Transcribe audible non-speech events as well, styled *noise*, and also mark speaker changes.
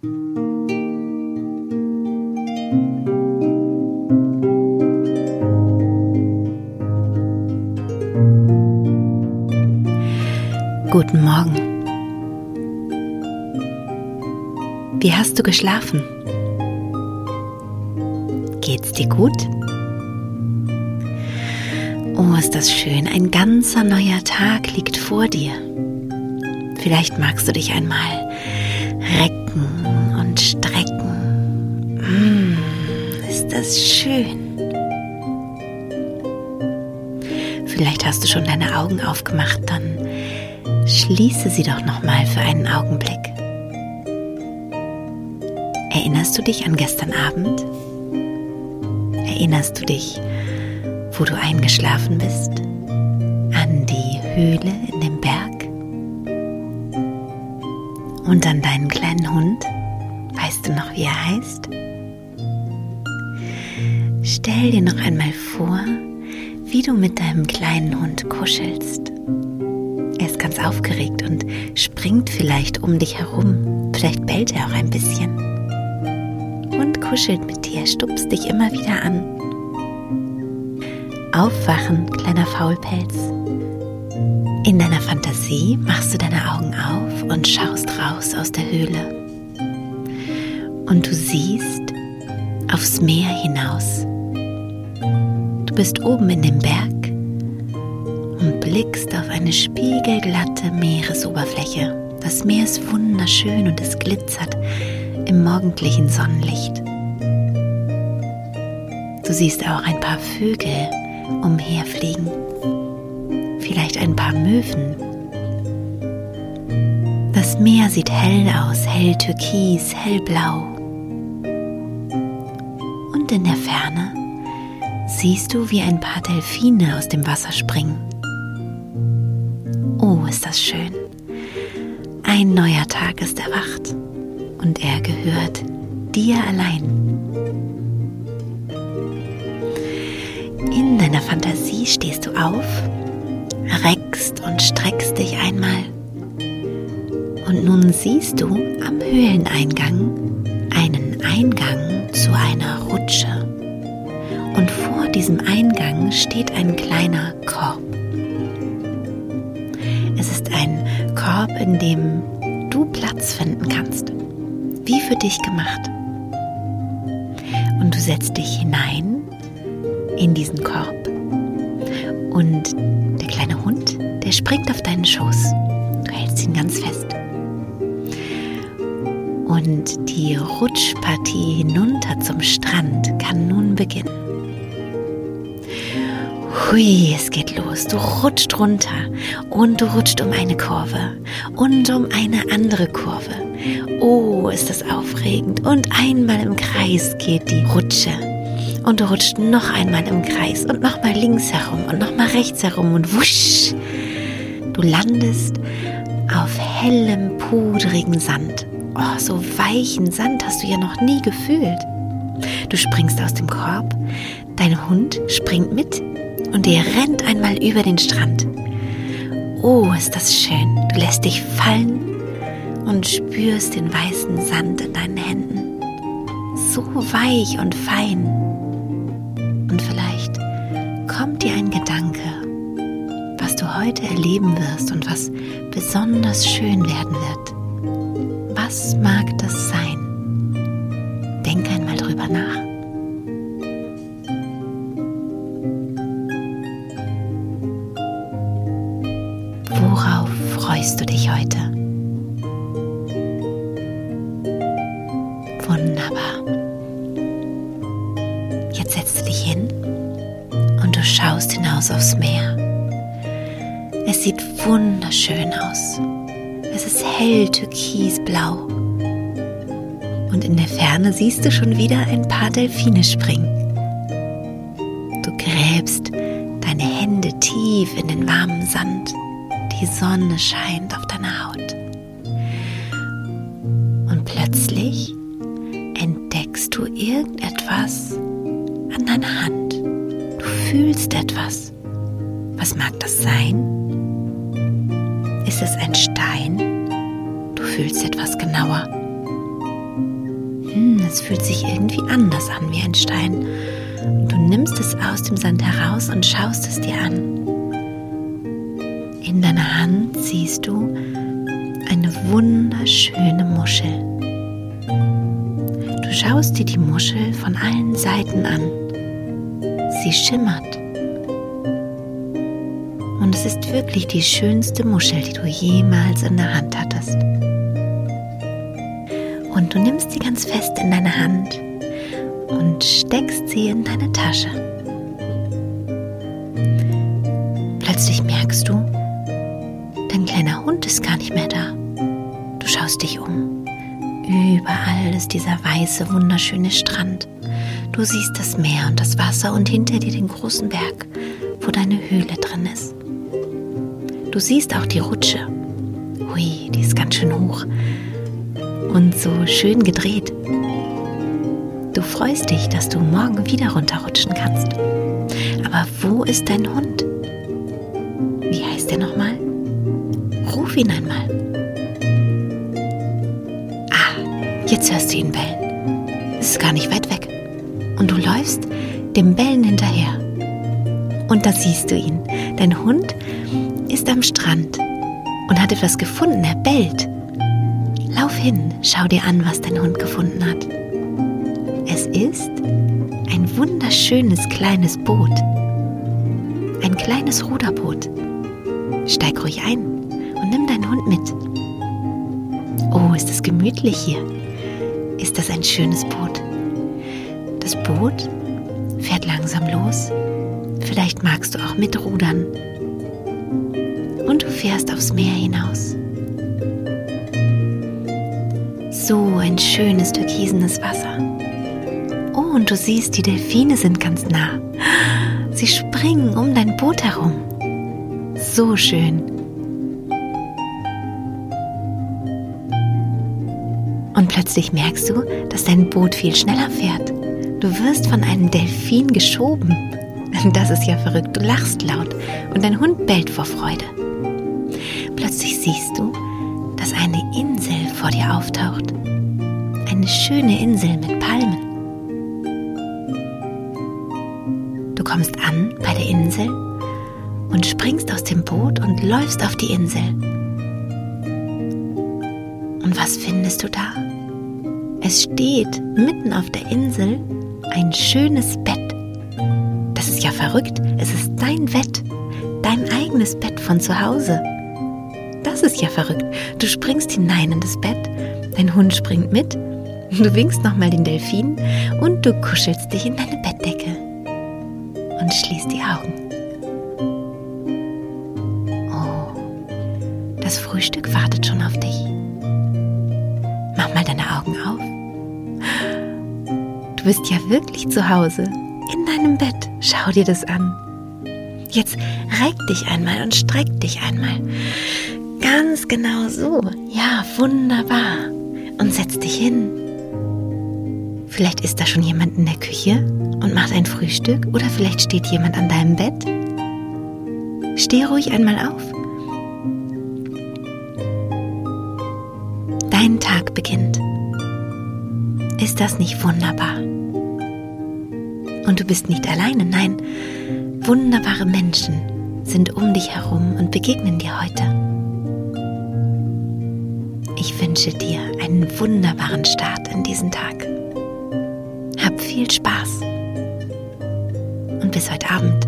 Speaker 1: Guten Morgen. Wie hast du geschlafen? Geht's dir gut? Oh, ist das schön. Ein ganzer neuer Tag liegt vor dir. Vielleicht magst du dich einmal recken Das schön. Vielleicht hast du schon deine Augen aufgemacht, dann Schließe sie doch noch mal für einen Augenblick. Erinnerst du dich an gestern Abend? Erinnerst du dich, wo du eingeschlafen bist? An die Höhle in dem Berg? Und an deinen kleinen Hund? Weißt du noch, wie er heißt? Stell dir noch einmal vor, wie du mit deinem kleinen Hund kuschelst. Er ist ganz aufgeregt und springt vielleicht um dich herum. Vielleicht bellt er auch ein bisschen. Und kuschelt mit dir, stupst dich immer wieder an. Aufwachen, kleiner Faulpelz. In deiner Fantasie machst du deine Augen auf und schaust raus aus der Höhle. Und du siehst aufs Meer hinaus. Du bist oben in dem Berg und blickst auf eine spiegelglatte Meeresoberfläche. Das Meer ist wunderschön und es glitzert im morgendlichen Sonnenlicht. Du siehst auch ein paar Vögel umherfliegen, vielleicht ein paar Möwen. Das Meer sieht hell aus, hell türkis, hellblau. Und in der Ferne siehst du, wie ein paar Delfine aus dem Wasser springen. Oh, ist das schön. Ein neuer Tag ist erwacht und er gehört dir allein. In deiner Fantasie stehst du auf, reckst und streckst dich einmal. Und nun siehst du am Höhleneingang einen Eingang zu einer Rutsche. Diesem Eingang steht ein kleiner Korb. Es ist ein Korb, in dem du Platz finden kannst, wie für dich gemacht. Und du setzt dich hinein in diesen Korb und der kleine Hund, der springt auf deinen Schoß. Du hältst ihn ganz fest. Und die Rutschpartie hinunter zum Strand kann nun beginnen. Hui, es geht los. Du rutscht runter und du rutscht um eine Kurve und um eine andere Kurve. Oh, ist das aufregend. Und einmal im Kreis geht die Rutsche. Und du rutscht noch einmal im Kreis und nochmal links herum und nochmal rechts herum und wusch. Du landest auf hellem, pudrigen Sand. Oh, so weichen Sand hast du ja noch nie gefühlt. Du springst aus dem Korb, dein Hund springt mit und ihr rennt einmal über den Strand. Oh, ist das schön. Du lässt dich fallen und spürst den weißen Sand in deinen Händen. So weich und fein. Und vielleicht kommt dir ein Gedanke, was du heute erleben wirst und was besonders schön werden wird. Was mag das sein? Freust du dich heute? Wunderbar. Jetzt setzt du dich hin und du schaust hinaus aufs Meer. Es sieht wunderschön aus. Es ist hell türkisblau. Und in der Ferne siehst du schon wieder ein paar Delfine springen. Du gräbst deine Hände tief in den warmen Sand die Sonne scheint auf deine Haut. Und plötzlich entdeckst du irgendetwas an deiner Hand. Du fühlst etwas. Was mag das sein? Ist es ein Stein? Du fühlst etwas genauer. hm, es fühlt sich irgendwie anders an wie ein Stein. Du nimmst es aus dem Sand heraus und schaust es dir an. In deiner Hand siehst du eine wunderschöne Muschel. Du schaust dir die Muschel von allen Seiten an. Sie schimmert. Und es ist wirklich die schönste Muschel, die du jemals in der Hand hattest. Und du nimmst sie ganz fest in deine Hand und steckst sie in deine Tasche. Plötzlich merkst du, schaust dich um. Überall ist dieser weiße, wunderschöne Strand. Du siehst das Meer und das Wasser und hinter dir den großen Berg, wo deine Höhle drin ist. Du siehst auch die Rutsche. Hui, die ist ganz schön hoch und so schön gedreht. Du freust dich, dass du morgen wieder runterrutschen kannst. Aber wo ist dein Hund? Wie heißt er nochmal? Ruf ihn einmal. Jetzt hörst du ihn bellen. Es ist gar nicht weit weg. Und du läufst dem Bellen hinterher. Und da siehst du ihn. Dein Hund ist am Strand und hat etwas gefunden. Er bellt. Lauf hin, schau dir an, was dein Hund gefunden hat. Es ist ein wunderschönes kleines Boot. Ein kleines Ruderboot. Steig ruhig ein und nimm deinen Hund mit. Oh, ist es gemütlich hier. Ist das ein schönes Boot? Das Boot fährt langsam los. Vielleicht magst du auch mitrudern. Und du fährst aufs Meer hinaus. So ein schönes türkisenes Wasser. Oh, und du siehst, die Delfine sind ganz nah. Sie springen um dein Boot herum. So schön. Plötzlich merkst du, dass dein Boot viel schneller fährt. Du wirst von einem Delfin geschoben. *laughs* Das ist ja verrückt. Du lachst laut und dein Hund bellt vor Freude. Plötzlich siehst du, dass eine Insel vor dir auftaucht. Eine schöne Insel mit Palmen. Du kommst an bei der Insel und springst aus dem Boot und läufst auf die Insel. Und was findest du da? Es steht mitten auf der Insel ein schönes Bett. Das ist ja verrückt. Es ist dein Bett, dein eigenes Bett von zu Hause. Das ist ja verrückt. Du springst hinein in das Bett, dein Hund springt mit, *laughs* du winkst nochmal den Delfin und du kuschelst dich in deine Bettdecke und schließt die Augen. Oh, das Frühstück wartet schon auf dich. Mach mal deine Augen auf. Du bist ja wirklich zu Hause, in deinem Bett. Schau dir das an. Jetzt reck dich einmal und streck dich einmal. Ganz genau so. Ja, wunderbar. Und setz dich hin. Vielleicht ist da schon jemand in der Küche und macht ein Frühstück oder vielleicht steht jemand an deinem Bett. Steh ruhig einmal auf. Dein Tag beginnt. Ist das nicht wunderbar? Und du bist nicht alleine, nein, wunderbare Menschen sind um dich herum und begegnen dir heute. Ich wünsche dir einen wunderbaren Start in diesen Tag. Hab viel Spaß und bis heute Abend.